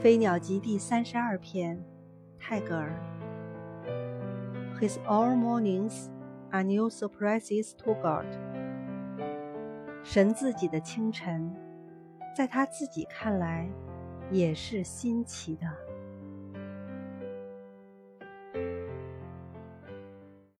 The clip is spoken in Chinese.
飞鸟集第三十二篇泰戈尔 his all mornings are new surprises to god 神自己的清晨在他自己看来也是新奇的